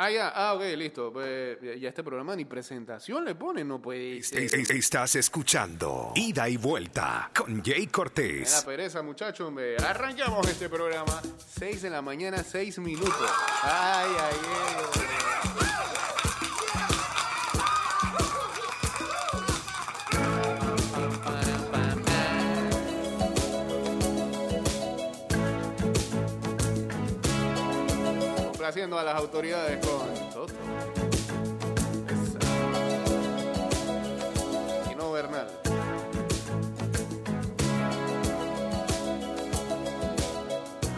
Ah, ya, ah, ok, listo. Pues, ya- este programa ni presentación le pone, no puede Estás escuchando Ida y Vuelta con Jay Me da Cortés. pereza, muchachos. hombre. Arrancamos este programa. 6 de la mañana, 6 minutos. Ay, ay, ay. Complaciendo a las autoridades con Toto. Y no Bernal.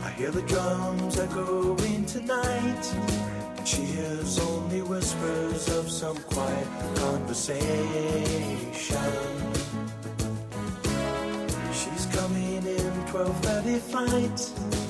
I hear the drums echoing tonight, she hears only whispers of some quiet conversation. She's coming in 12:30 flight.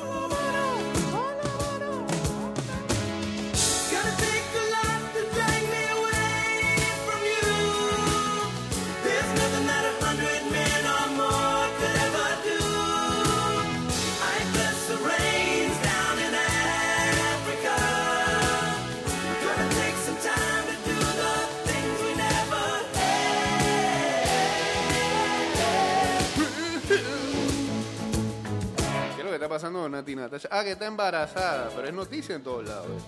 Con Nati Natasha? Ah, que está embarazada, pero es noticia en todos lados.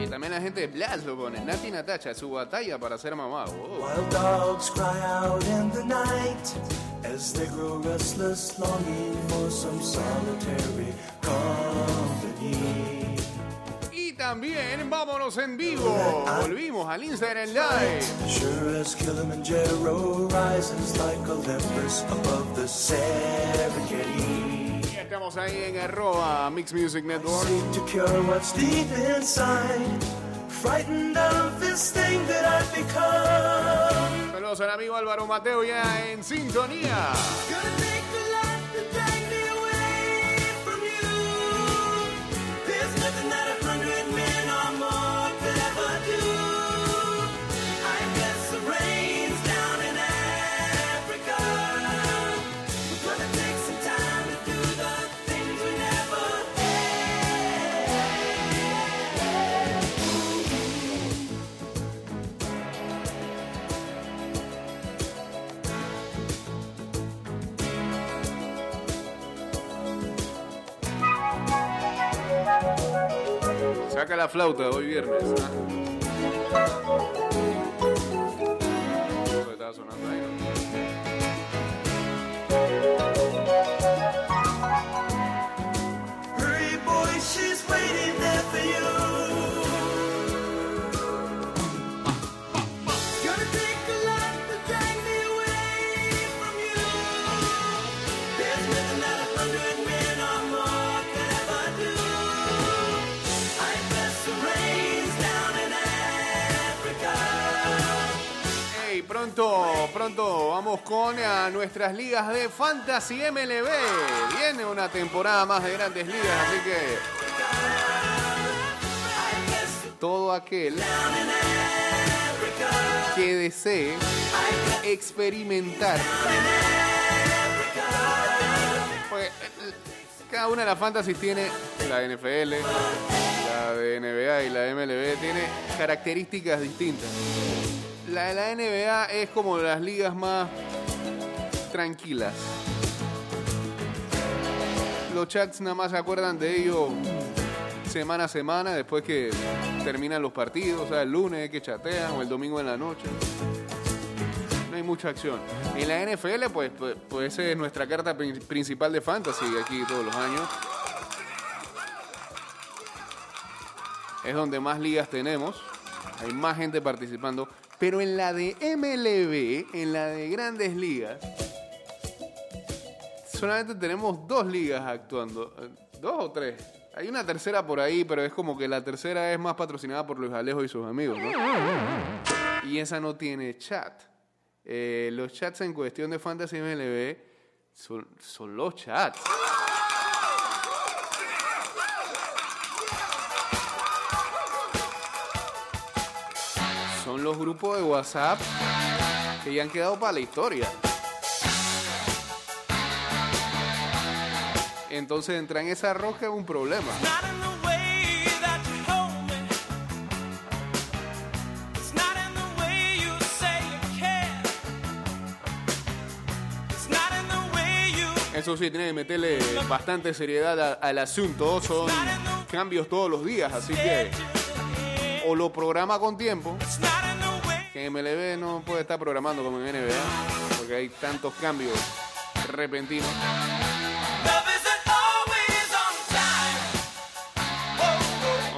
Y también la gente de Blas lo pone. Nati Natasha, su batalla para ser mamá. Oh. Wild dogs cry out in the night as they grow restless, longing for some solitary company. Y también vámonos en vivo. Volvimos al Instagram Live. Sure as Kilimanjaro rises like Olympus above the Serengeti. Estamos ahí en arroba Mix Music Network. Seek to cure what's deep inside, frightened of this thing that I've become. Saludos al amigo Álvaro Mateo ya en sintonía. Saca la flauta hoy viernes. ¿ah? Vamos con a nuestras ligas de Fantasy MLB. Viene una temporada más de grandes ligas, así que todo aquel que desee experimentar. Pues, eh, cada una de las fantasies tiene la NFL, la de NBA y la MLB tiene características distintas. La de la NBA es como las ligas más tranquilas. Los chats nada más se acuerdan de ello semana a semana después que terminan los partidos, o sea, el lunes que chatean o el domingo en la noche. No hay mucha acción. En la NFL, pues, pues, pues esa es nuestra carta prin- principal de fantasy aquí todos los años. Es donde más ligas tenemos. Hay más gente participando. Pero en la de MLB, en la de grandes ligas, solamente tenemos dos ligas actuando. ¿Dos o tres? Hay una tercera por ahí, pero es como que la tercera es más patrocinada por Luis Alejo y sus amigos, ¿no? Y esa no tiene chat. Eh, los chats en cuestión de Fantasy MLB son, son los chats. Son los grupos de WhatsApp que ya han quedado para la historia. Entonces entrar en esa roca es un problema. Eso sí, tiene que meterle bastante seriedad a- al asunto. Son cambios todos los días, así que o lo programa con tiempo, que en MLB no puede estar programando como en NBA, porque hay tantos cambios repentinos.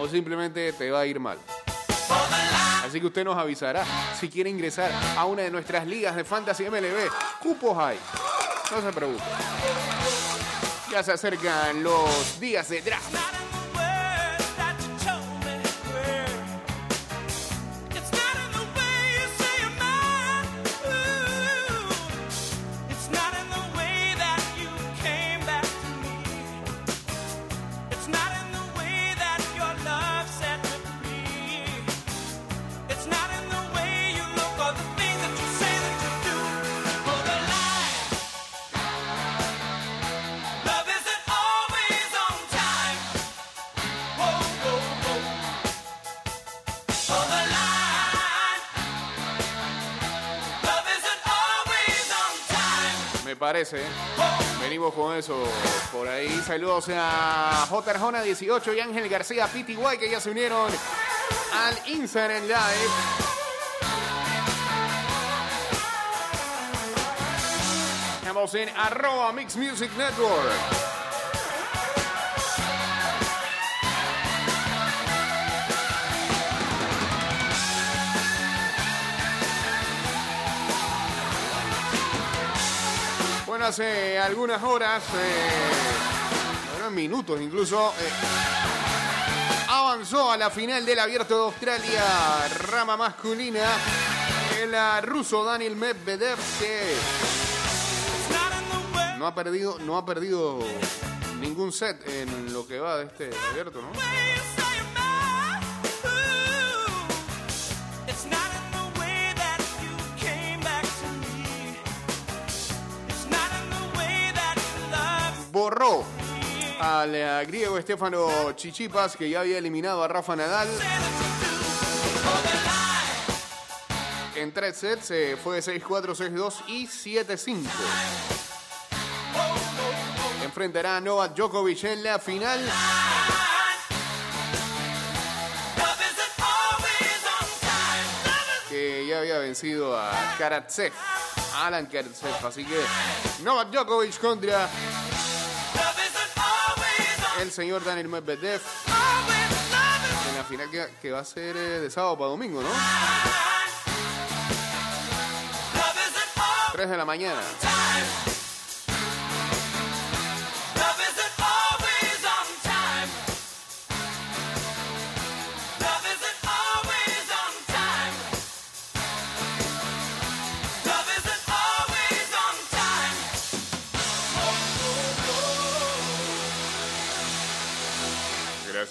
O simplemente te va a ir mal. Así que usted nos avisará si quiere ingresar a una de nuestras ligas de Fantasy MLB. Cupos hay. No se preocupe. Ya se acercan los días de draft. Parece. Venimos con eso por ahí. Saludos a J. Arjona 18 y Ángel García PTY que ya se unieron al Instagram Live. Estamos en arroba Mix Music Network. Hace algunas horas, eh, bueno, minutos incluso, eh, avanzó a la final del Abierto de Australia, rama masculina, el ruso Daniel Medvedev, que no ha perdido, no ha perdido ningún set en lo que va de este Abierto, ¿no? Borró al eh, griego Estefano Chichipas, que ya había eliminado a Rafa Nadal. En tres sets eh, fue 6-4, 6-2 y 7-5. Enfrentará a Novak Djokovic en la final. Que ya había vencido a Karatsev, Alan Karatsev. Así que Novak Djokovic contra el señor Daniel Medvedev en la final que, va a ser eh, de sábado para domingo, ¿no? Love isn't always 3 de la mañana.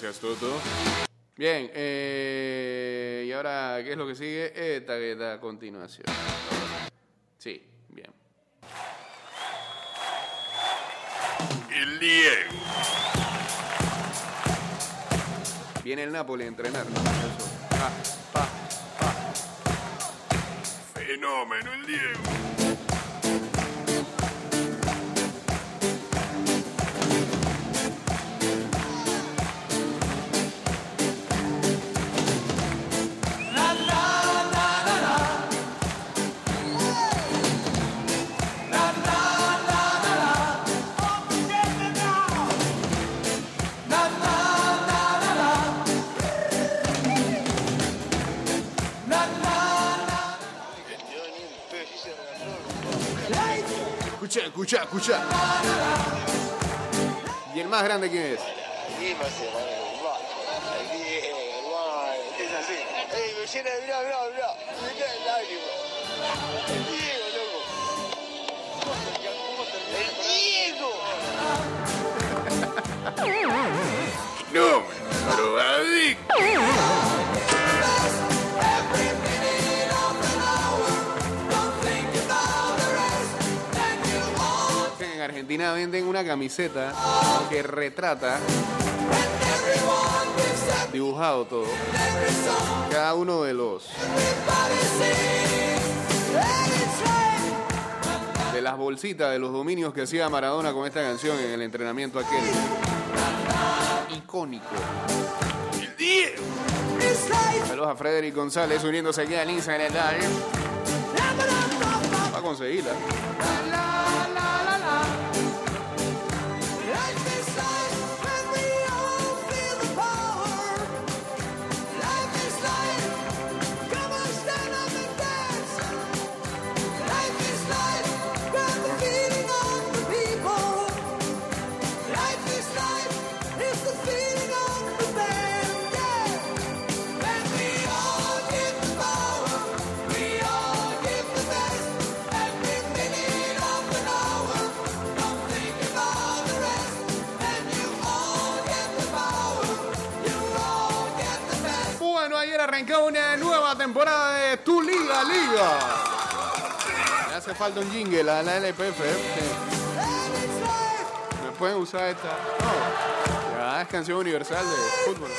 Gracias, Toto. Bien, eh, y ahora, ¿qué es lo que sigue? Esta que a continuación. Sí, bien. El Diego. Viene el Napoli a entrenar. ¿no? Eso. Pa, pa, pa. Fenómeno el Diego. escucha, escucha, escucha. ¿Y el más grande quién es? Es así. Me llena, Diego, loco. ¡El Diego! Argentina venden una camiseta que retrata dibujado todo cada uno de los de las bolsitas de los dominios que hacía Maradona con esta canción en el entrenamiento aquel. Icónico. Saludos a Frederick González uniéndose aquí al Instagram Live va a conseguirla temporada de Tu Liga Liga. Me hace falta un jingle a la LPF. ¿eh? ¿Me pueden usar esta? No. Es canción universal de fútbol.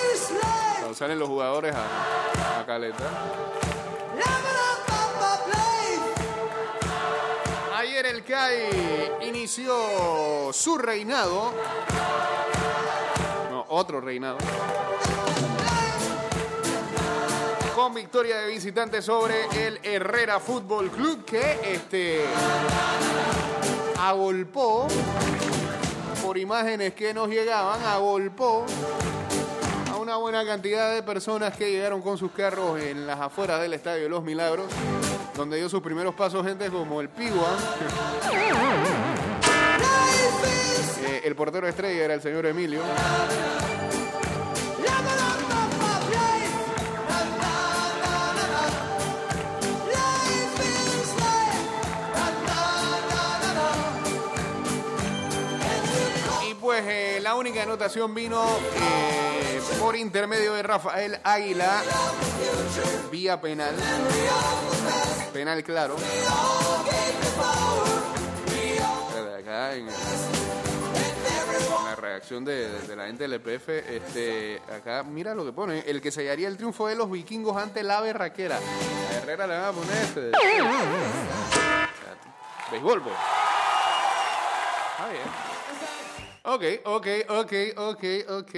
Salen los jugadores a, a caleta. Ayer el CAI inició su reinado. No, otro reinado. Con victoria de visitante sobre el Herrera Fútbol Club que este agolpó por imágenes que nos llegaban, agolpó a una buena cantidad de personas que llegaron con sus carros en las afueras del Estadio de los Milagros, donde dio sus primeros pasos gente como el Pigua. Eh, el portero estrella era el señor Emilio. La única anotación vino eh, por intermedio de Rafael Águila vía penal. Penal claro. Acá en, la reacción de, la gente del EPF, este, acá mira lo que pone. El que sellaría el triunfo de los vikingos ante la berraquera. A Herrera le van a poner este. Béisbol, pues. Está bien. Ok, ok, ok, ok, ok.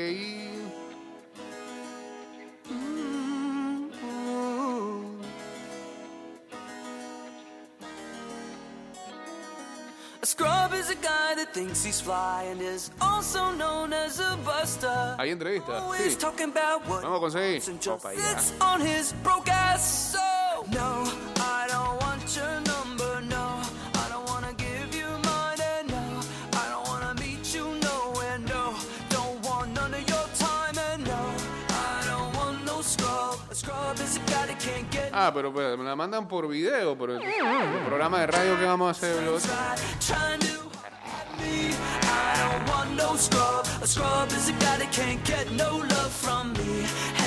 A scrub is a guy that thinks he's fly and is also known as a buster. Hay entrevista. Always Sí. talking about what Vamos a conseguir. Opa, ya. on his broke ass. So no, I Ah, pero pues, me la mandan por video, por el, el programa de radio que vamos a hacer. bro.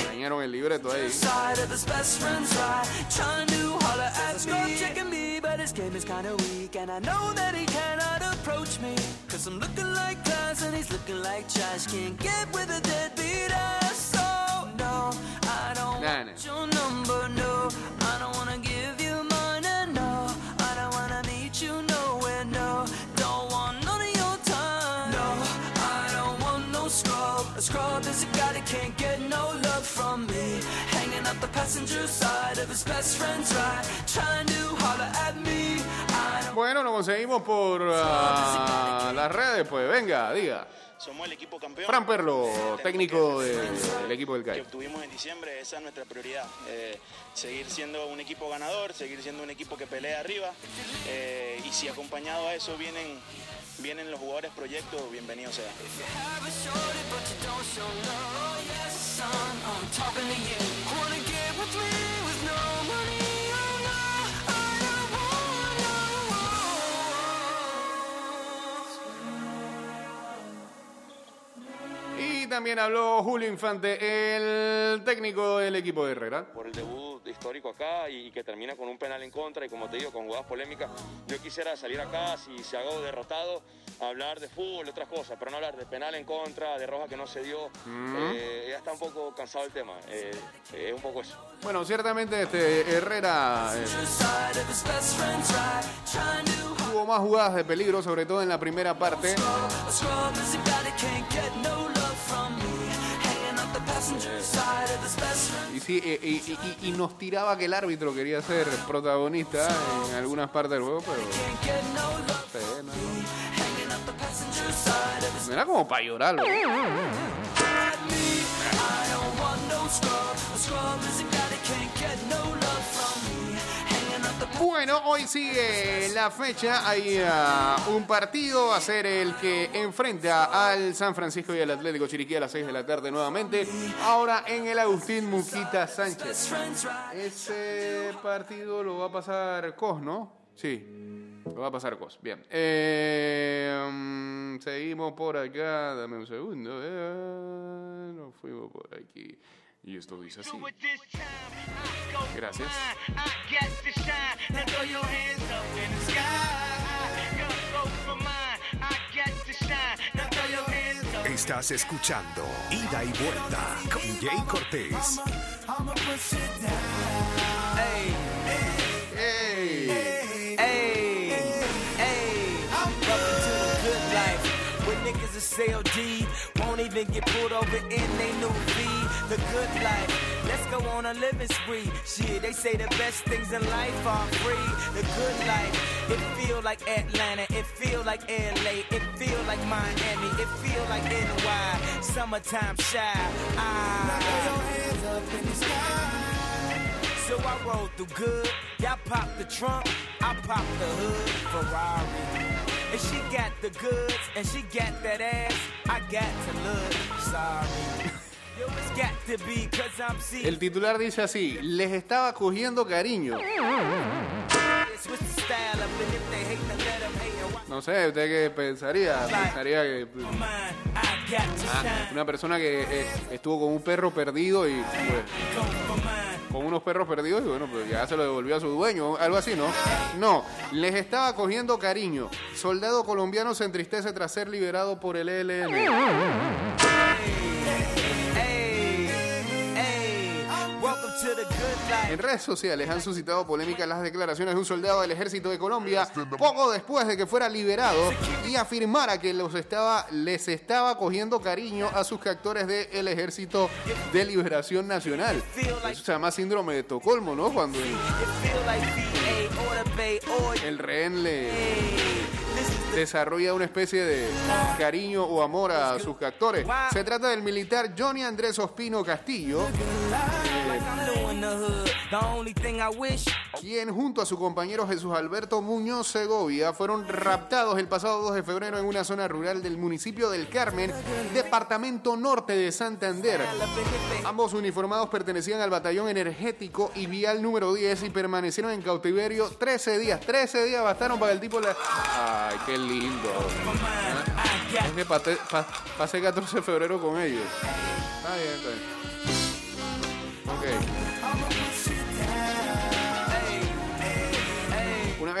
Dañaron el libreto ahí. Scrub is a. So no, guy that can't get love from me. Hanging out the passenger side of his best friend's ride, trying to holler at me. Bueno, lo conseguimos por ah, las redes, pues venga, diga. Somos el equipo campeón. Fran Perlo, técnico que- de- del equipo del que CAI. obtuvimos en diciembre, esa es nuestra prioridad. Eh, seguir siendo un equipo ganador, seguir siendo un equipo que pelea arriba. eh, y si acompañado a eso vienen, vienen los jugadores proyectos, bienvenido sea. Y también habló Julio Infante, el técnico del equipo de Herrera. por el debut histórico acá y, que termina con un penal en contra y como te digo, con jugadas polémicas. Yo quisiera salir acá, si se hago derrotado, hablar de fútbol, otras cosas, pero no hablar de penal en contra, de roja que no se dio. Eh, ya está un poco cansado el tema. Eh, es un poco eso. Bueno, ciertamente este Herrera eh, tuvo más jugadas de peligro, sobre todo en la primera parte. Sí, eh, y, nos tiraba que el árbitro quería ser protagonista en algunas partes del juego, pero no era como para llorarlo. Bueno, hoy sigue la fecha. Hay ah, un partido. Va a ser el que enfrenta al San Francisco y al Atlético Chiriquí a las 6 de la tarde nuevamente. Ahora en el Agustín Muquita Sánchez. Ese partido lo va a pasar Cos, ¿no? Sí, lo va a pasar Cos. Bien. Mm, seguimos por acá. Dame un segundo. eh, nos fuimos por aquí. Y esto dice así. Gracias. Estás escuchando Ida y Vuelta con Jay Cortés. ¡Ey! Hey, hey, welcome to the good life. Where niggas is CLD, won't even get pulled over in they new V. The good life, let's go on a living spree. Shit, they say the best things in life are free. The good life, it feel like Atlanta, it feel like LA, it feel like Miami, it feel like NY. Summertime shy. Ah. So I roll through good. Y'all pop the trunk, I pop the hood. Ferrari. And she got the goods, and she got that ass. I got to look sorry. El titular dice así, les estaba cogiendo cariño. No sé, ¿usted qué pensaría? Pensaría que ah, una persona que eh, estuvo con un perro perdido y con unos perros perdidos y bueno, pues ya se lo devolvió a su dueño, algo así, ¿no? No, les estaba cogiendo cariño. Soldado colombiano se entristece tras ser liberado por el ELN. En redes sociales han suscitado polémica las declaraciones de un soldado del ejército de Colombia poco después de que fuera liberado y afirmara que los estaba, les estaba cogiendo cariño a sus captores del ejército de liberación nacional. Eso se llama síndrome de Estocolmo, ¿no? Cuando el rehén le desarrolla una especie de cariño o amor a sus captores. Se trata del militar Johnny Andrés Ospino Castillo, the only thing I wish quien junto a su compañero Jesús Alberto Muñoz Segovia fueron raptados el pasado 2 de febrero en una zona rural del municipio del Carmen, departamento norte de Santander. Ambos uniformados pertenecían al batallón energético y vial número 10 y permanecieron en cautiverio 13 días. 13 días bastaron para el tipo le... Ay, qué lindo. Es que pate- pa- pasé 14 de febrero con ellos. Está bien, está bien. Ok.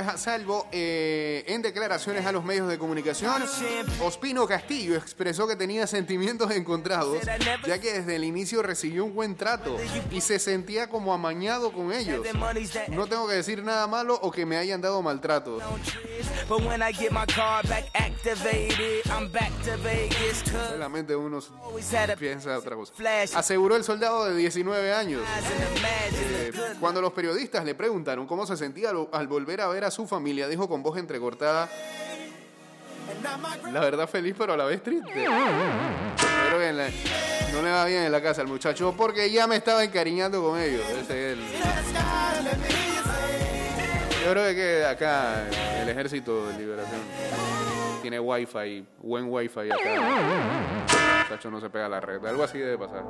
A salvo, eh, en declaraciones a los medios de comunicación, Ospino Castillo expresó que tenía sentimientos encontrados, ya que desde el inicio recibió un buen trato y se sentía como amañado con ellos. No tengo que decir nada malo o que me hayan dado maltrato. La mente uno had a piensa otra cosa. Aseguró el soldado de 19 años. Eh, Cuando los periodistas le preguntaron cómo se sentía al volver a ver a su familia, dijo con voz entrecortada, la verdad feliz pero a la vez triste. No le va bien en la casa al muchacho porque ya me estaba encariñando con ellos. Yo creo que acá el ejército de liberación tiene wifi, buen wifi acá. El muchacho no se pega a la red. Algo así debe pasar.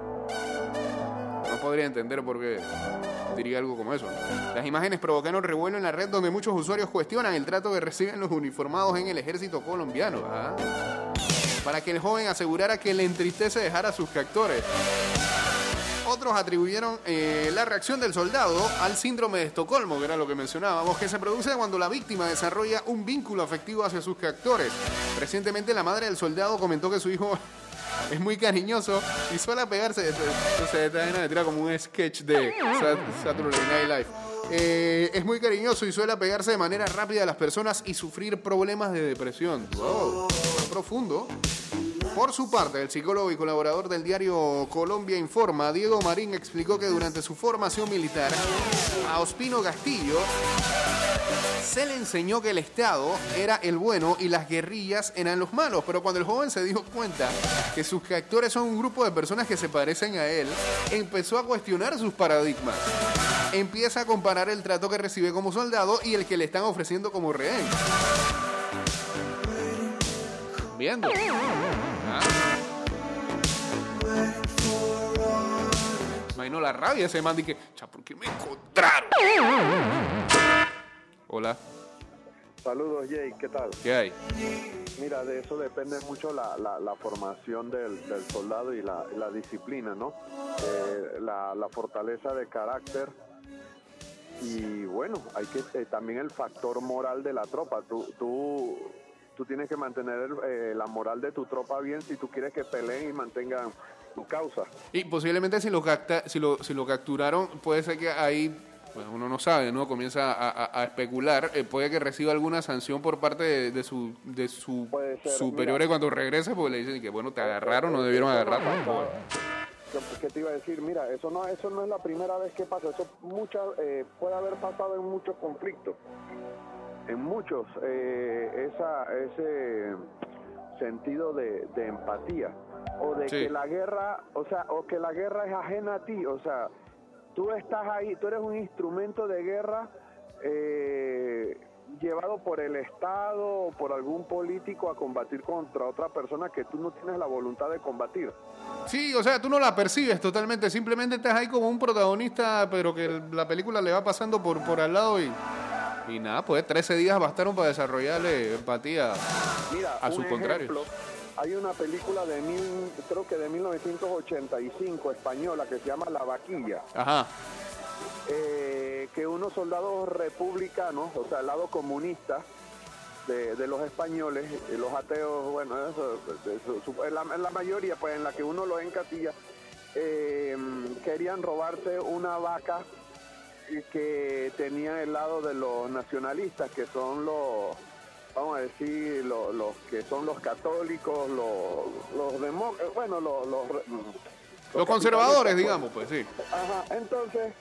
No podría entender por qué diría algo como eso. Las imágenes provocaron revuelo en la red donde muchos usuarios cuestionan el trato que reciben los uniformados en el ejército colombiano. ¿ah? Para que el joven asegurara que le entristece dejar a sus captores. Otros atribuyeron eh, la reacción del soldado al síndrome de Estocolmo, que era lo que mencionábamos, que se produce cuando la víctima desarrolla un vínculo afectivo hacia sus captores. Recientemente la madre del soldado comentó que su hijo es muy cariñoso y suele pegarse. Entonces, esta vaina me tira como un sketch de Sat- Saturday Night Live. Eh, es muy cariñoso y suele pegarse de manera rápida a las personas y sufrir problemas de depresión. Wow, profundo. Por su parte, el psicólogo y colaborador del diario Colombia Informa, Diego Marín, explicó que durante su formación militar a Ospino Castillo se le enseñó que el Estado era el bueno y las guerrillas eran los malos, pero cuando el joven se dio cuenta que sus captores son un grupo de personas que se parecen a él, empezó a cuestionar sus paradigmas. Empieza a comparar el trato que recibe como soldado y el que le están ofreciendo como rehén. Viendo. Imagino la rabia de ese man de que, cha, ¿por qué me encontraron? Hola, Saludos, Jay, ¿qué tal? ¿qué hay? Mira, de eso depende mucho la, la- la formación del, del soldado y la, disciplina, ¿no? Eh, la, la fortaleza de carácter y bueno, hay que eh, también el factor moral de la tropa. Tú, tú, tú tienes que mantener eh, la moral de tu tropa bien si tú quieres que peleen y mantengan causa. Y posiblemente si lo, capta, si lo, si lo capturaron, puede ser que ahí, pues uno no sabe, ¿no? Comienza a, a- a especular, eh, puede que reciba alguna sanción por parte de, de su, de su superiores mira. cuando regrese, porque le dicen que, bueno, te agarraron, no debieron agarrar tampoco. ¿Qué, te iba a decir? Mira, eso no, eso no es la primera vez que pasa. Eso mucha, eh, puede haber pasado en muchos conflictos. En muchos, eh, esa, ese sentido de, de empatía. O de Sí. que la guerra, o sea, o que la guerra es ajena a ti. O sea, tú estás ahí, tú eres un instrumento de guerra eh, llevado por el Estado o por algún político a combatir contra otra persona que tú no tienes la voluntad de combatir. Sí, o sea, tú no la percibes totalmente, simplemente estás ahí como un protagonista, pero que la película le va pasando por, por al lado y, y nada, pues 13 días bastaron para desarrollarle empatía Mira, a sus contrarios. ejemplo, hay una película de mil, creo que de 1985 española que se llama La Vaquilla, Ajá, eh, que unos soldados republicanos, o sea, el lado comunista de, de los españoles, y los ateos, bueno, eso, eso, su- la, mayoría, pues en la que uno lo encasilla, eh, querían robarse una vaca que tenía el lado de los nacionalistas, que son los, vamos a decir, los, los que son los católicos, los, los eh, bueno, los, los, re- los conservadores, capitalistas, pues. digamos, pues sí. Ajá, entonces,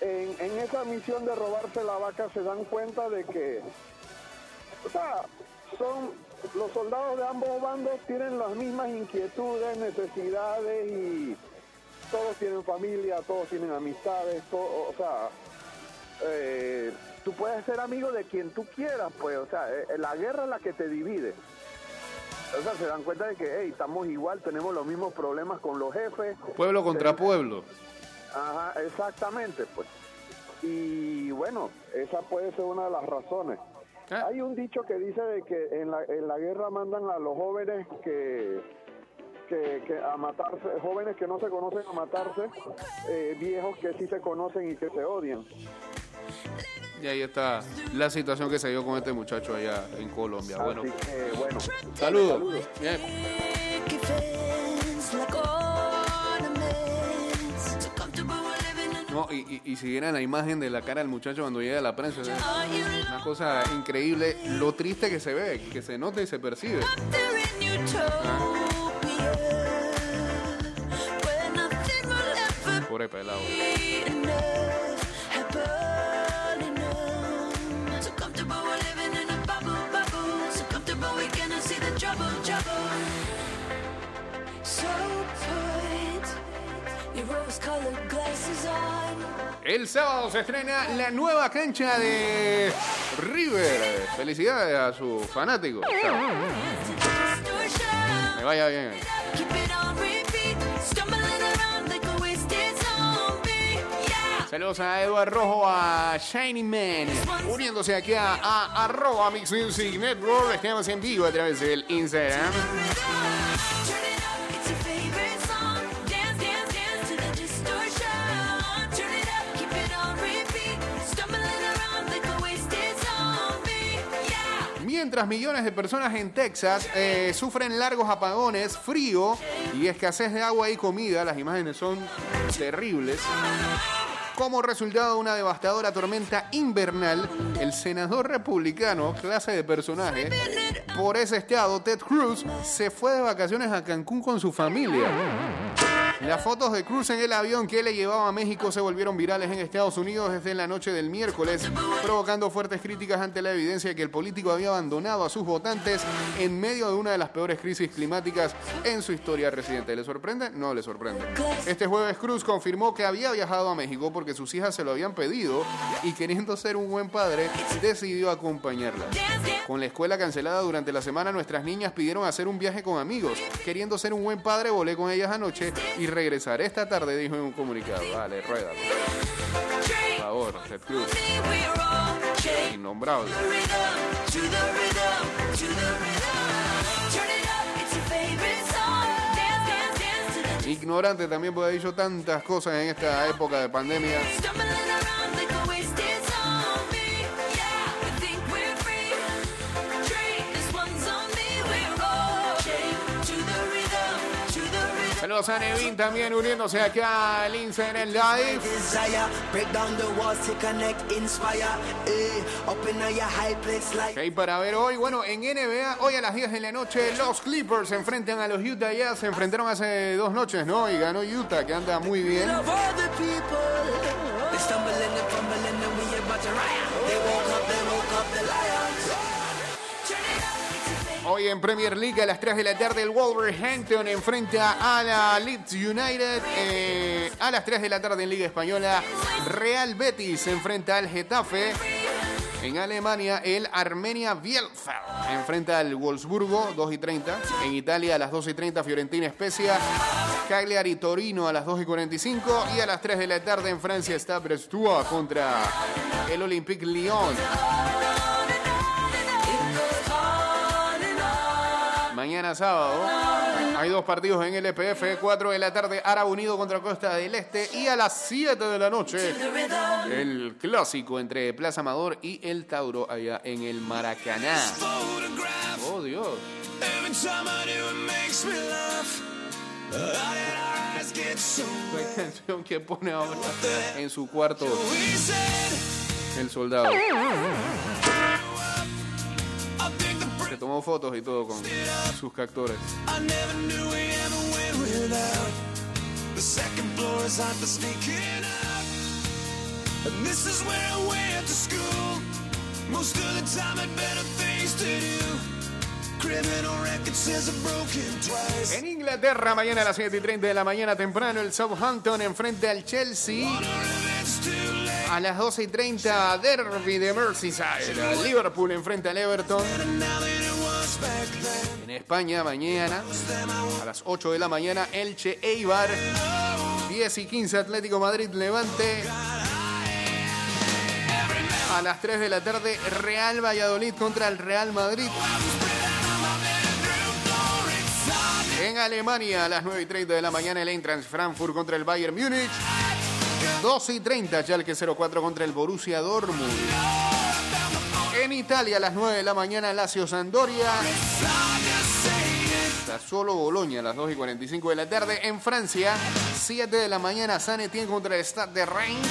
en, en esa misión de robarse la vaca se dan cuenta de que, o sea, son los soldados de ambos bandos tienen las mismas inquietudes, necesidades y todos tienen familia, todos tienen amistades, todo, o sea, eh, tú puedes ser amigo de quien tú quieras, pues, o sea, eh, la guerra es la que te divide. O sea, se dan cuenta de que, hey, estamos igual, tenemos los mismos problemas con los jefes, Pueblo contra pueblo. Ajá, exactamente, pues. Y bueno, esa puede ser una de las razones. Ah. Hay un dicho que dice de que en la, en la guerra mandan a los jóvenes que, que, que a matarse, jóvenes que no se conocen a matarse, eh, viejos que sí se conocen y que se odian. Y ahí está la situación que se dio con este muchacho allá en Colombia. Bueno, que bueno. saludos. No, y, y- y si vieran la imagen de la cara del muchacho cuando llega a la prensa, es una cosa increíble lo triste que se ve, que se nota y se percibe. Pobre pelado. El sábado se estrena la nueva cancha de River. Felicidades a sus fanáticos. Que vaya bien. Saludos a Eduardo Rojo, a Shiny Man, uniéndose aquí a, a arroba Mix Music Network. Estamos en vivo a través del Instagram. Mientras millones de personas en Texas eh, sufren largos apagones, frío y escasez de agua y comida, las imágenes son terribles. Como resultado de una devastadora tormenta invernal, el senador republicano, clase de personaje, por ese estado, Ted Cruz, se fue de vacaciones a Cancún con su familia. Las fotos de Cruz en el avión que le llevaba a México se volvieron virales en Estados Unidos desde la noche del miércoles, provocando fuertes críticas ante la evidencia de que el político había abandonado a sus votantes en medio de una de las peores crisis climáticas en su historia reciente. ¿Le sorprende? No le sorprende. Este jueves Cruz confirmó que había viajado a México porque sus hijas se lo habían pedido y queriendo ser un buen padre, decidió acompañarlas. Con la escuela cancelada durante la semana, nuestras niñas pidieron hacer un viaje con amigos. Queriendo ser un buen padre, volé con ellas anoche y regresaré esta tarde, dijo en un comunicado. Vale, rueda. Por favor, Ted Cruz. Innombrable. Ignorante también puede haber dicho tantas cosas en esta época de pandemia. Saludos a Nevin también uniéndose acá al Insta en el live. Ok, para ver hoy, bueno, en NBA, hoy a las 10 de la noche, los Clippers se enfrentan a los Utah Jazz. Se enfrentaron hace dos noches, ¿no? Y ganó Utah, que anda muy bien. Hoy en Premier League a las 3 de la tarde el Wolverhampton enfrenta a la Leeds United. Eh, a las 3 de la tarde en Liga Española Real Betis enfrenta al Getafe. En Alemania el Armenia Bielefeld enfrenta al Wolfsburgo 2 y 30. En Italia a las 2 y 30 Fiorentina Especia. Cagliari Torino a las 2 y 45. Y a las 3 de la tarde en Francia está Brestua contra el Olympique Lyon. Mañana sábado hay dos partidos en el EPF, 4 de la tarde Árabe Unido contra Costa del Este y a las 7 de la noche el clásico entre Plaza Amador y el Tauro allá en el Maracaná. Oh Dios. La canción que pone ahora en su cuarto el soldado. Se tomó fotos y todo con sus captores. Most of the time had better to. En Inglaterra, mañana a las 7 y 30 de la mañana temprano, el Southampton enfrente al Chelsea. A las 12 y 30, Derby de Merseyside. Liverpool enfrente al Everton. En España, mañana, a las 8 de la mañana, Elche Eibar. 10 y 15, Atlético Madrid Levante. A las 3 de la tarde, Real Valladolid contra el Real Madrid. En Alemania, a las 9 y 30 de la mañana, el Eintracht Frankfurt contra el Bayern Múnich. 12 y 30, Schalke 04 contra el Borussia Dortmund. En Italia, a las 9 de la mañana, Lazio Sandoria. Solo Boloña a las 2 y 45 de la tarde. En Francia, 7 de la mañana, San Etienne contra el Stade de Reims.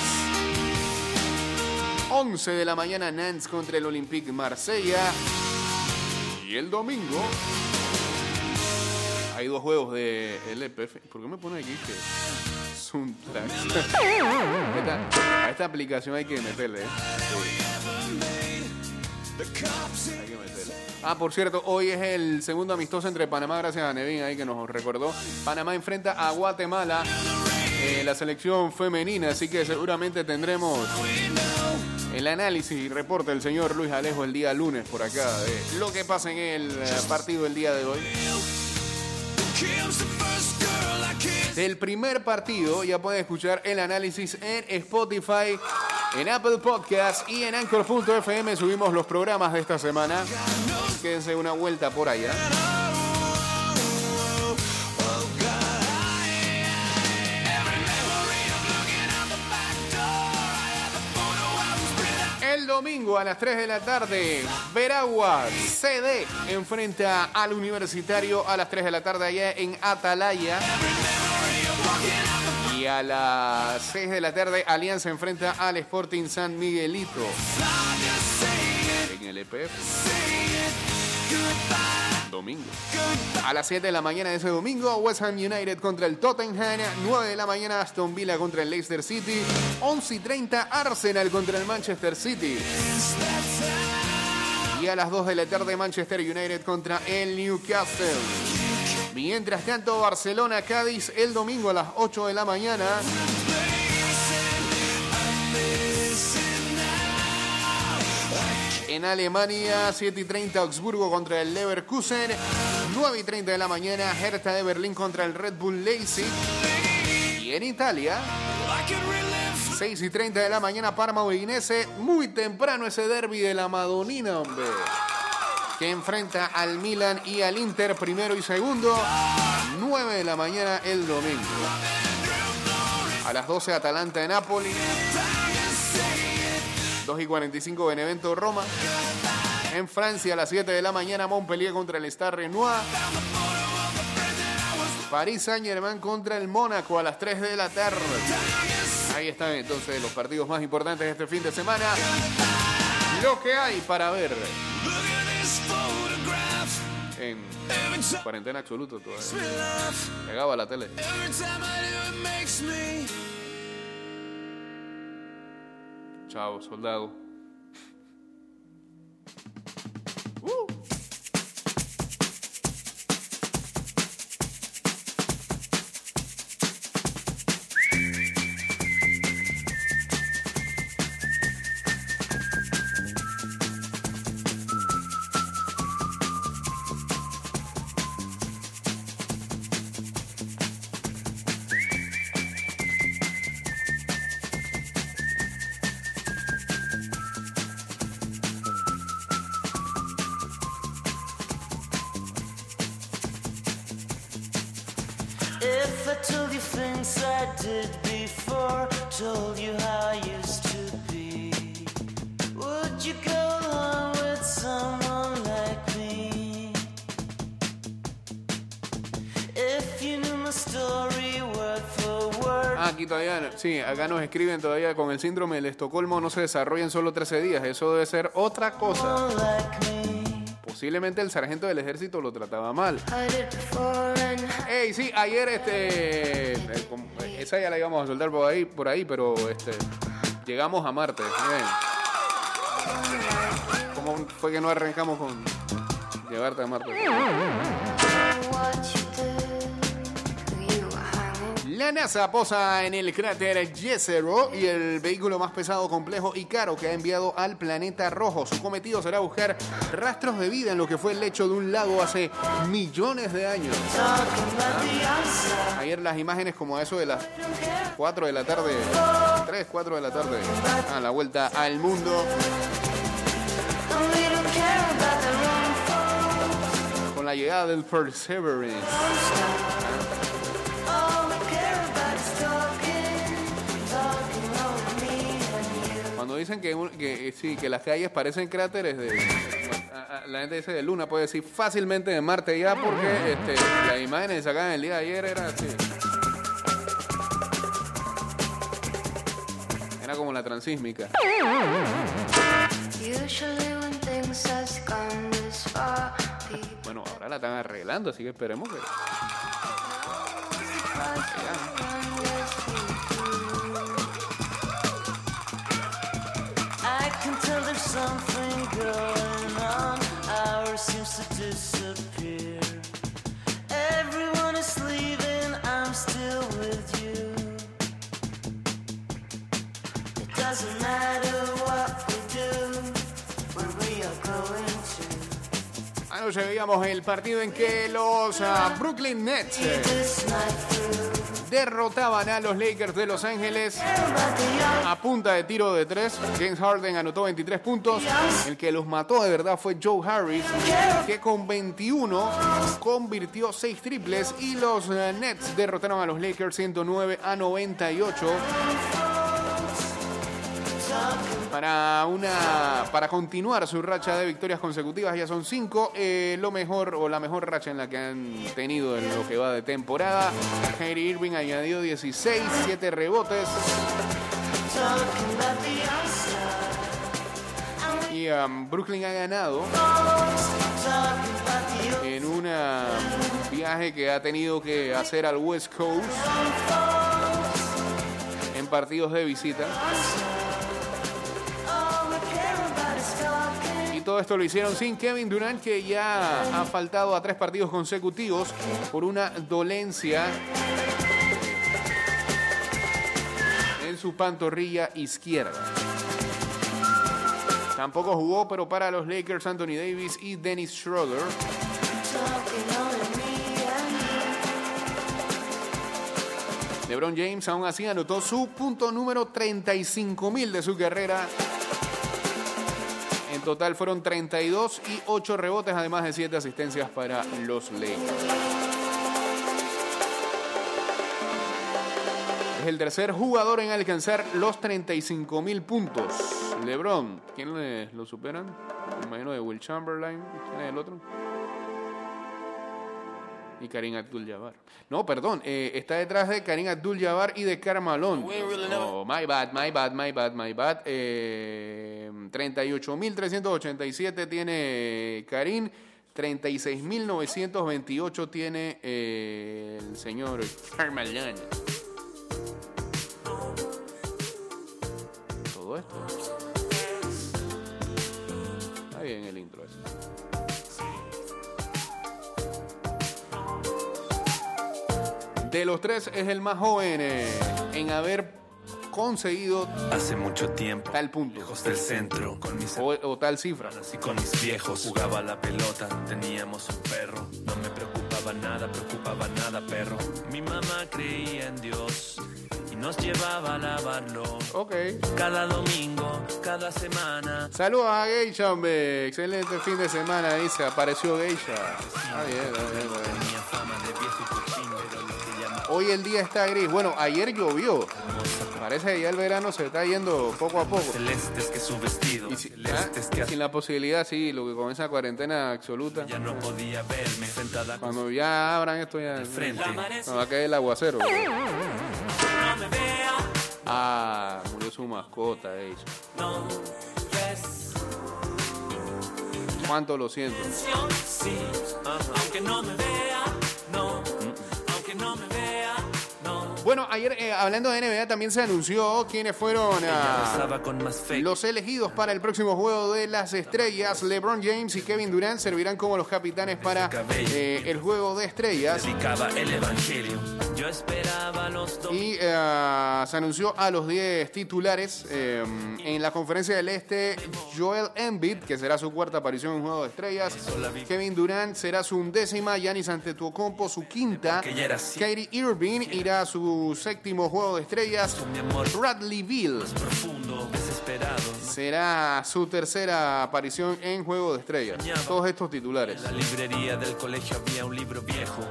11 de la mañana, Nantes contra el Olympique Marsella. Y el domingo hay dos juegos de LPF. ¿Por qué me pone aquí que track? esta, a esta aplicación hay que meterle, ¿eh? Sí. Hay que meterle. Ah, por cierto, hoy es el segundo amistoso entre Panamá, gracias a Nevin ahí que nos recordó. Panamá enfrenta a Guatemala en la selección femenina, así que seguramente tendremos el análisis y reporte del señor Luis Alejo el día lunes por acá de lo que pasa en el eh, partido el día de hoy. Del primer partido ya pueden escuchar el análisis en Spotify, en Apple Podcast y en Anchor.fm subimos los programas de esta semana. Quédense una vuelta por allá. El domingo a las 3 de la tarde, Veragua CD enfrenta al Universitario a las 3 de la tarde allá en Atalaya. Y a las 6 de la tarde, Alianza enfrenta al Sporting San Miguelito. En el EPF. Domingo. A las 7 de la mañana de ese domingo, West Ham United contra el Tottenham. 9 de la mañana, Aston Villa contra el Leicester City. 11 y 30, Arsenal contra el Manchester City. Y a las 2 de la tarde, Manchester United contra el Newcastle. Mientras tanto, Barcelona, Cádiz, el domingo a las 8 de la mañana. En Alemania, 7 y 30, Augsburgo contra el Leverkusen. 9 y 30 de la mañana, Hertha de Berlín contra el Red Bull Leipzig. Y en Italia, 6 y 30 de la mañana, Parma Udinese. Muy temprano ese derby de la Madonina, hombre. Que enfrenta al Milan y al Inter, primero y segundo. 9 de la mañana el domingo. A las 12, Atalanta de Napoli. 2 y 45 Benevento Roma. En Francia a las 7 de la mañana Montpellier contra el Stade Renoir. París Saint Germain contra el Mónaco a las 3 de la tarde. Ahí están entonces los partidos más importantes de este fin de semana. Lo que hay para ver en cuarentena absoluta todavía. Pegaba la tele. Chao, soldado. Uh. If I told you things I did before, told you how I used to be, would you go along with someone like me? If you knew my story word for word. Ah, aquí todavía, sí, acá nos escriben todavía con el síndrome Estocolmo no se desarrolla en solo 13 días. Eso debe ser otra cosa. like me. Posiblemente el sargento del ejército lo trataba mal. Ey, sí, ayer este. eh, Esa ya la íbamos a soltar por ahí, por ahí pero este. Llegamos a Marte. ¿Cómo fue que no arrancamos con llevarte a Marte? La NASA posa en el cráter Jezero y el vehículo más pesado, complejo y caro que ha enviado al planeta rojo. Su cometido será buscar rastros de vida en lo que fue el lecho de un lago hace millones de años. Ayer las imágenes como eso de las 4 de la tarde, 3, 4 de la tarde, a la vuelta al mundo con la llegada del Perseverance. Que, que, eh, sí, que las calles parecen cráteres de... La gente dice de Luna, puede decir fácilmente de Marte ya porque este, las imágenes que el día de ayer era así. Era como la transísmica. Bueno, ahora la están arreglando, así que esperemos que... Anoche veíamos el partido en que los ah, Brooklyn Nets eh. Derrotaban a los Lakers de Los Ángeles a punta de tiro de tres. James Harden anotó 23 puntos. El que los mató de verdad fue Joe Harris, que con 21 convirtió 6 triples y los eh, Nets derrotaron a los Lakers 109 a 98. Para una para continuar su racha de victorias consecutivas ya son cinco eh, lo mejor o la mejor racha en la que han tenido en lo que va de temporada Kyrie Irving añadió 16 7 rebotes y um, Brooklyn ha ganado en un viaje que ha tenido que hacer al West Coast en partidos de visita. Todo esto lo hicieron sin Kevin Durant, que ya ha faltado a tres partidos consecutivos por una dolencia en su pantorrilla izquierda. Tampoco jugó, pero para los Lakers Anthony Davis y Dennis Schroeder. LeBron James aún así anotó su punto número 35.000 de su carrera. Total fueron 32 y 8 rebotes, además de 7 asistencias para los Lakers. Es el tercer jugador en alcanzar los 35 mil puntos. LeBron, ¿quién lo superan? Me imagino de Will Chamberlain. ¿Quién es el otro? Y Karim Abdul-Jabbar. No, perdón, eh, está detrás de Karim Abdul-Jabbar y de Carmalón. Oh, my bad, my bad, my bad, my bad. Eh, 38.387 tiene Karim. 36.928 tiene eh, el señor Carmalón. Todo esto. De los tres es el más joven eh, en haber conseguido Hace mucho tiempo, tal punto lejos del centro, con mis o, o tal cifra. y con mis viejos, jugaba la pelota, teníamos un perro. No me preocupaba nada, preocupaba nada, perro. Mi mamá creía en Dios y nos llevaba a lavarlo. Ok. Cada domingo, cada semana. Saludos a Geisha, hombre. Excelente fin de semana. Dice, apareció Geisha. Está bien, está bien, bien. Hoy el día está gris. Bueno, ayer llovió. Parece que ya el verano se está yendo poco a poco. celestes que su vestido, Y si- ah, que sin la posibilidad, sí, lo que con esa cuarentena absoluta. ya no podía verme sentada Cuando ya abran esto ya. frente. No va a caer el aguacero. Ah, murió su mascota, Geisha. ¿Cuánto lo siento? Sí, aunque no me vea, no, Bueno, ayer eh, hablando de NBA también se anunció quiénes fueron ah, los elegidos para el próximo juego de las estrellas. LeBron James y Kevin Durant servirán como los capitanes para eh, el juego de estrellas. Yo esperaba los dos. Y eh, se anunció a los 10 titulares eh, en la conferencia del Este. Joel Embiid, que será su cuarta aparición en Juego de Estrellas. Kevin Durant será su undécima. Giannis Antetokounmpo su quinta. Kyrie Irving irá a su séptimo Juego de Estrellas. Bradley desesperado. será su tercera aparición en Juego de Estrellas. Todos estos titulares. En la librería del colegio había un libro viejo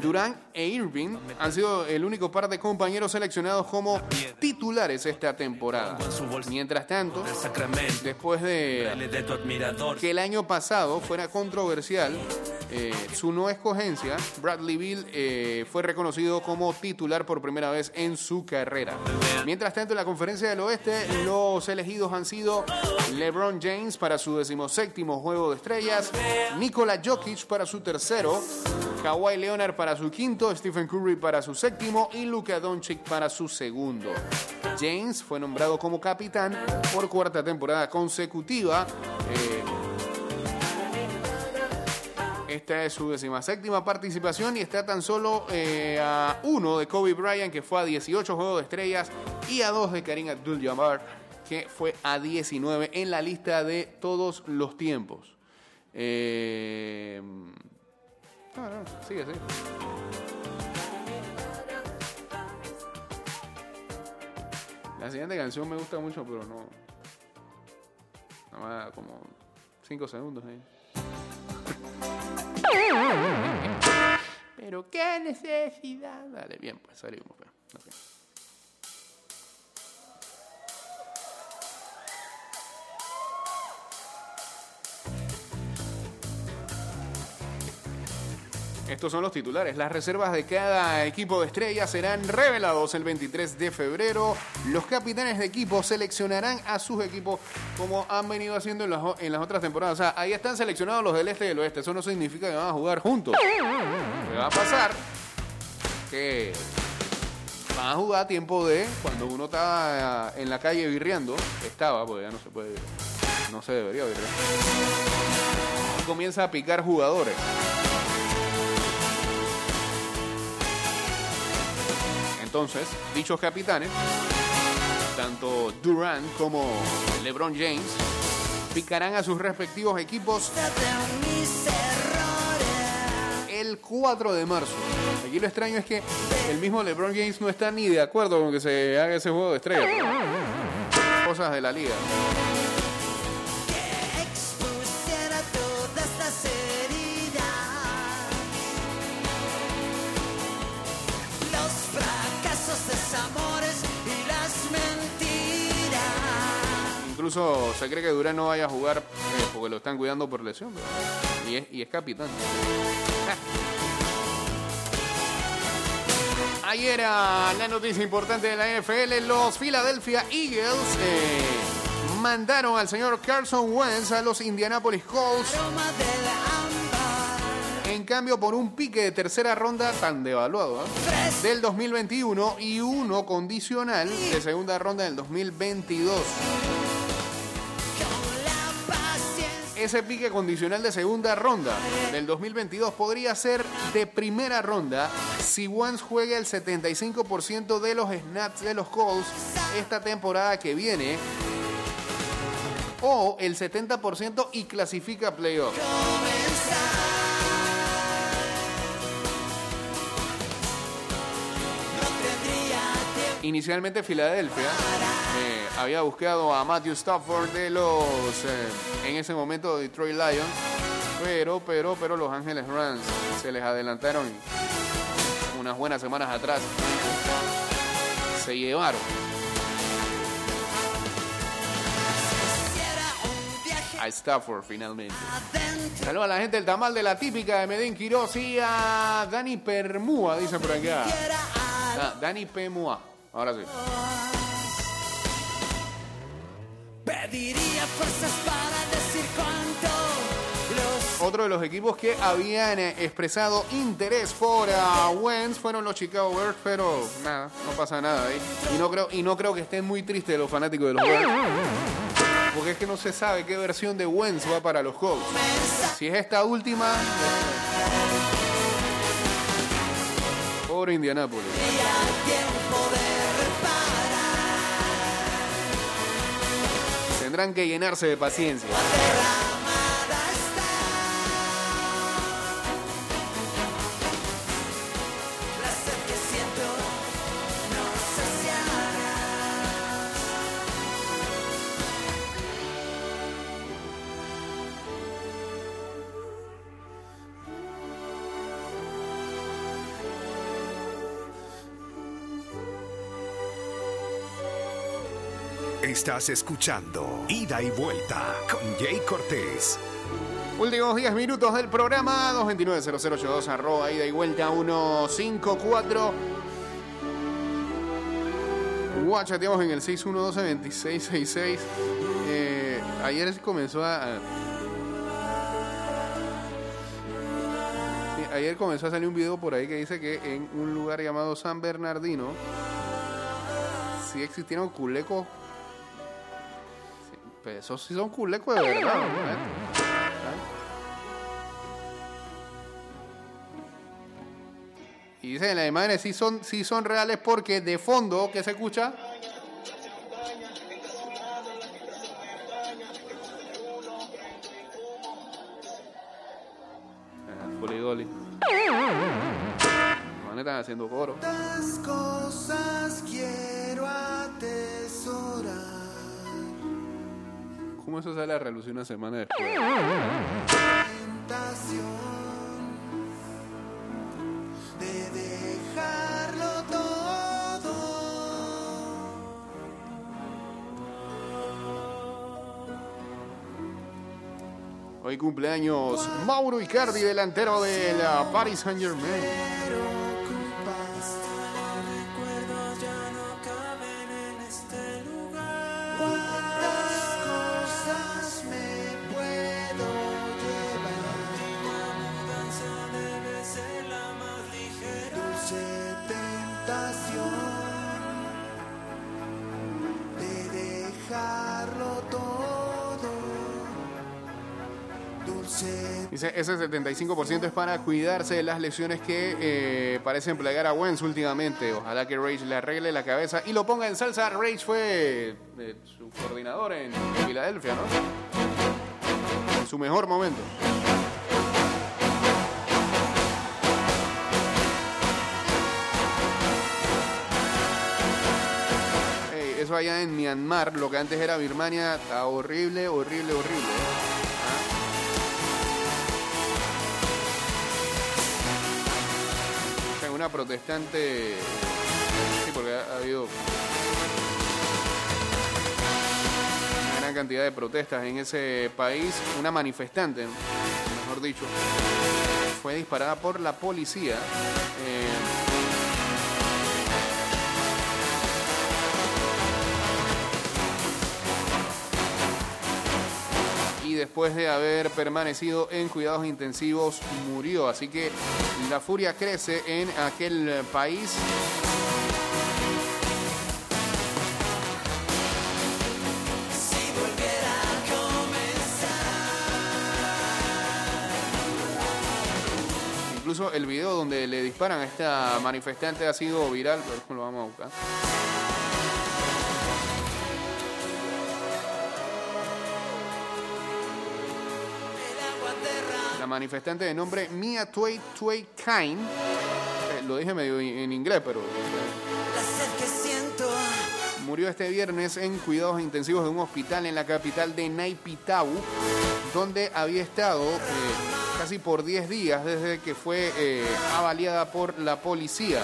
Durant e Irving han sido el único par de compañeros seleccionados como titulares esta temporada. Mientras tanto, después de que el año pasado fuera controversial eh, su no escogencia, Bradley Bill eh, fue reconocido como titular por primera vez en su carrera. Mientras tanto, en la conferencia del oeste, los elegidos han sido LeBron James para su decimoséptimo juego de estrellas, Nikola Jokic para su tercero, Kawhi Leonard para su quinto, Stephen Curry para su séptimo y Luka Doncic para su segundo. James fue nombrado como capitán por cuarta temporada consecutiva. Eh, esta es su decimaséptima participación y está tan solo eh, a uno de Kobe Bryant, que fue a 18 Juegos de Estrellas, y a dos de Karim Abdul-Jabbar, que fue a 19 en la lista de todos los tiempos. Eh, no, no, sigue, sigue. La siguiente canción me gusta mucho, pero no. Nada más como 5 segundos ahí. Pero qué necesidad. Dale, bien, pues salimos. pues. Ok. Estos son los titulares. Las reservas de cada equipo de estrellas serán revelados el 23 de febrero. Los capitanes de equipo seleccionarán a sus equipos como han venido haciendo en las, en las otras temporadas. O sea, ahí están seleccionados los del este y del oeste. Eso no significa que van a jugar juntos. Que va a pasar que van a jugar a tiempo de cuando uno estaba en la calle birreando. Estaba, porque ya no se puede. No se debería birrear. Y comienza a picar jugadores. Entonces, dichos capitanes, tanto Durant como LeBron James, picarán a sus respectivos equipos el 4 de marzo. Aquí lo extraño es que el mismo LeBron James no está ni de acuerdo con que se haga ese juego de estrellas. Cosas de la liga. Incluso se cree que Durant no vaya a jugar eh, porque lo están cuidando por lesión. Y es, y es capitán. Ayer era la noticia importante de la NFL. Los Philadelphia Eagles eh, mandaron al señor Carson Wentz a los Indianapolis Colts. En cambio, por un pique de tercera ronda tan devaluado ¿eh? del 2021 y uno condicional de segunda ronda del 2022. Ese pique condicional de segunda ronda del 2022 podría ser de primera ronda si Wentz juega el 75% de los snaps de los Colts esta temporada que viene o el 70% y clasifica playoff. Inicialmente Filadelfia eh, había buscado a Matthew Stafford de los eh, en ese momento Detroit Lions, pero pero pero Los Ángeles Rams se les adelantaron unas buenas semanas atrás se llevaron a Stafford finalmente. Saludos a la gente del tamal de la típica de Medellín Quiroz y a Dani Permúa, dice por acá. Ah, Dani Pemua. Ahora sí. Otro de los equipos que habían eh, expresado interés por ah, Wentz fueron los Chicago Bears, pero nada, no pasa nada ahí. Y no creo, y no creo que estén muy tristes los fanáticos de los Bears. Porque es que no se sabe qué versión de Wentz va para los Colts. Si es esta última. Pobre Indianápolis. Tendrán que llenarse de paciencia. Estás escuchando Ida y Vuelta con Jay Cortés. Últimos 10 minutos del programa, 229-0082, arroba, ida y vuelta 154. Guachateamos en el 612-2666. Eh, ayer comenzó a... ayer comenzó a salir un video por ahí que dice que en un lugar llamado San Bernardino sí existieron culecos. Pero esos sí son culecos de verdad. ¿no? Y dice en las imágenes sí son, sí son reales porque de fondo, ¿qué se escucha? Ah, Polidoli. Los están haciendo coro. Tantas cosas quiero atesorar. ¿Cómo eso sale a relucir una semana después? Tentación de dejarlo todo. Hoy cumpleaños Mauro Icardi, delantero de la Paris Saint Germain. Dice, ese 75% es para cuidarse de las lesiones que eh, parecen a Wentz últimamente. Ojalá que Rage le arregle la cabeza y lo ponga en salsa. Rage fue eh, su coordinador en Filadelfia, ¿no? En su mejor momento. Eso allá en Myanmar, lo que antes era Birmania, está horrible, horrible, horrible. ¿eh? Protestante. Sí, porque ha, ha habido una gran cantidad de protestas en ese país. Una manifestante, mejor dicho, fue disparada por la policía. eh, después de haber permanecido en cuidados intensivos murió. Así que la furia crece en aquel país. Incluso el video donde le disparan a esta manifestante ha sido viral. pero Lo vamos a buscar. La manifestante de nombre Mia Tway Tway Kine. eh, lo dije medio en inglés, pero murió este viernes en cuidados intensivos de un hospital en la capital de Naipitau, donde había estado eh, casi por 10 días desde que fue eh, avaliada por la policía.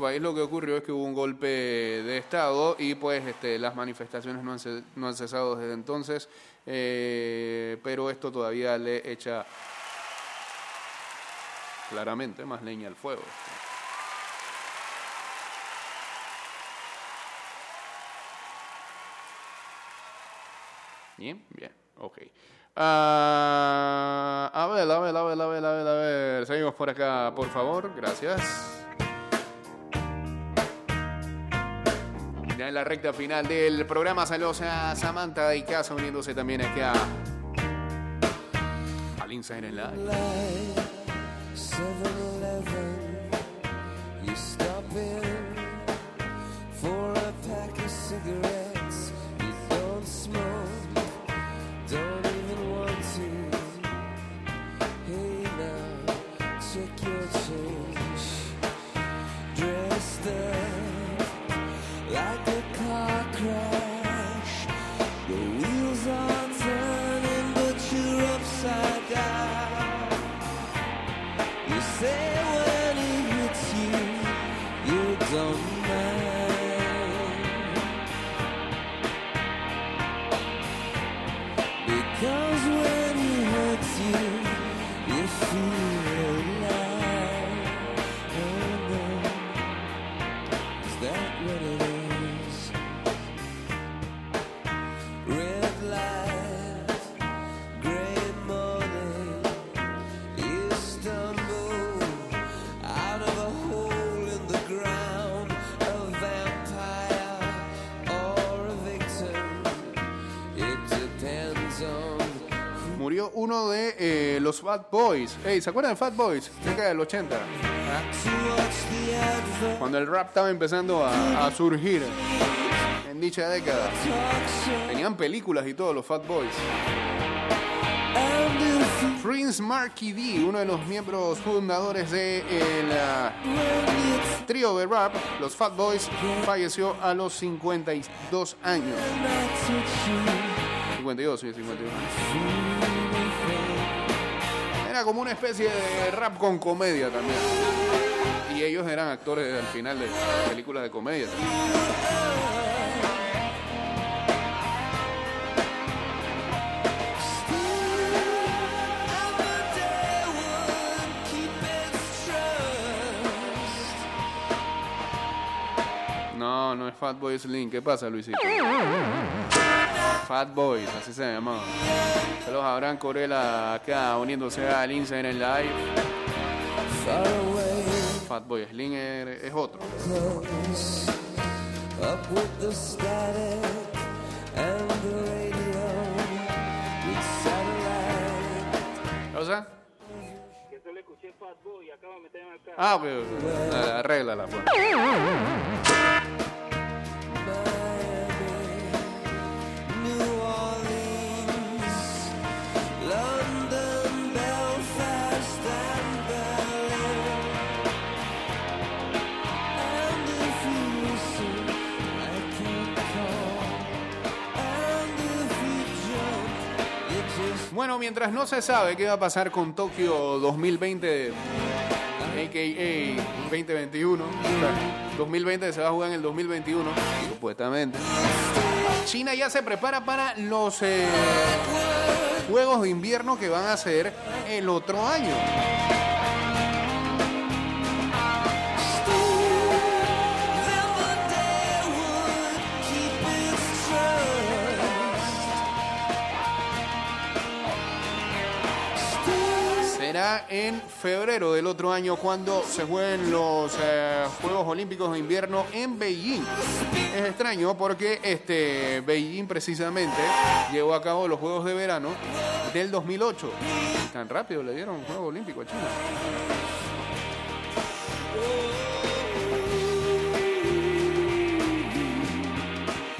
País lo que ocurrió es que hubo un golpe de Estado y pues este, las manifestaciones no han, no cesado desde entonces, eh, pero esto todavía le echa claramente más leña al fuego. Bien, bien, ok. Ah, a ver, a ver, a ver, a ver, a ver, a ver. Seguimos por acá, por favor. Gracias. En la recta final del programa saludos a Samantha y Casa uniéndose también aquí a al Inside in Live. 7-Eleven, you you, los Fat Boys. Ey, ¿Se acuerdan de Fat Boys? Cerca del 80. to watch the advert Cuando el rap estaba empezando a, surgir en dicha década. Tenían películas y todo los Fat Boys. Prince Marky D, uno de los miembros fundadores del de ah, it's trío de rap, los Fat Boys, falleció a los 52 años. not touch 52, sí, 52 años. Como una especie de rap con comedia también. Y ellos eran actores al final de películas de comedia. No, no es Fatboy Slim. ¿Qué pasa, Luisito? Fat Boys, así se llama. Saludos a Abraham Corella acá uniéndose al Instagram Live. Fatboy Slim es, es otro. Up with the static and the radio with satellite. ¿O sea? Que solo escuché Fat Boy acabo de meterme acá. Ah, arréglala. Pues. Bueno, mientras no se sabe qué va a pasar con Tokio 2020, a.k.a. 2021, o sea, 2020 se va a jugar en el 2021, supuestamente. China ya se prepara para los eh, Juegos de Invierno que van a ser el otro año. En febrero del otro año cuando se jueguen los eh, Juegos Olímpicos de Invierno en Beijing. Es extraño porque este Beijing precisamente llevó a cabo los Juegos de Verano del 2008. Tan rápido le dieron Juegos Olímpicos a China.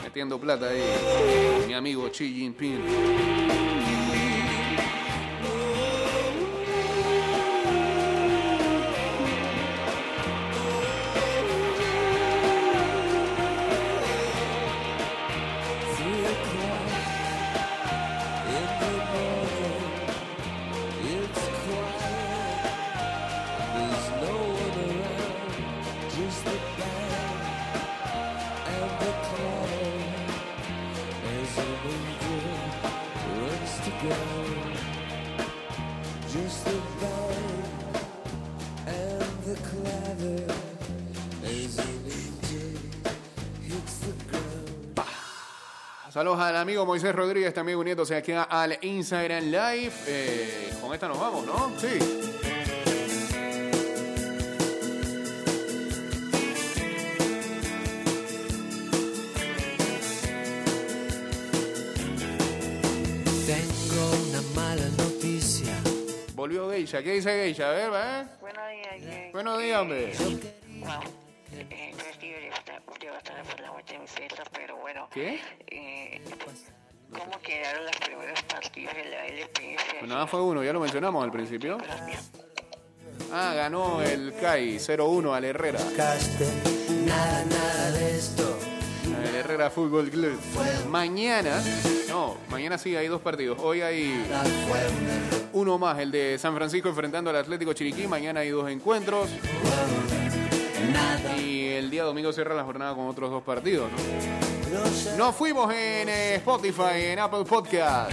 Metiendo plata ahí, mi amigo Xi Jinping. Saludos al amigo Moisés Rodríguez, también uniéndose aquí al Instagram Live. Eh, con esta nos vamos, ¿no? Sí. Tengo una mala noticia. Volvió Geisha. ¿Qué dice Geisha? A ver, ¿va? Buenos días, Jay. Buenos días, hombre. Wow. Eh, yo estoy estar por la muerte de mi fiesta, pero bueno. ¿Qué? Primeros partidos de la LPF? Nada, fue uno, ya lo mencionamos al principio. Ah, ganó el CAI 0-1 al Herrera. Nada, nada de esto. El Herrera Fútbol Club. Mañana, no, mañana sí hay dos partidos. Hoy hay uno más, el de San Francisco enfrentando al Atlético Chiriquí. Mañana hay dos encuentros. Y el día domingo cierra la jornada con otros dos partidos, ¿no? Nos fuimos en eh, Spotify, en Apple Podcast.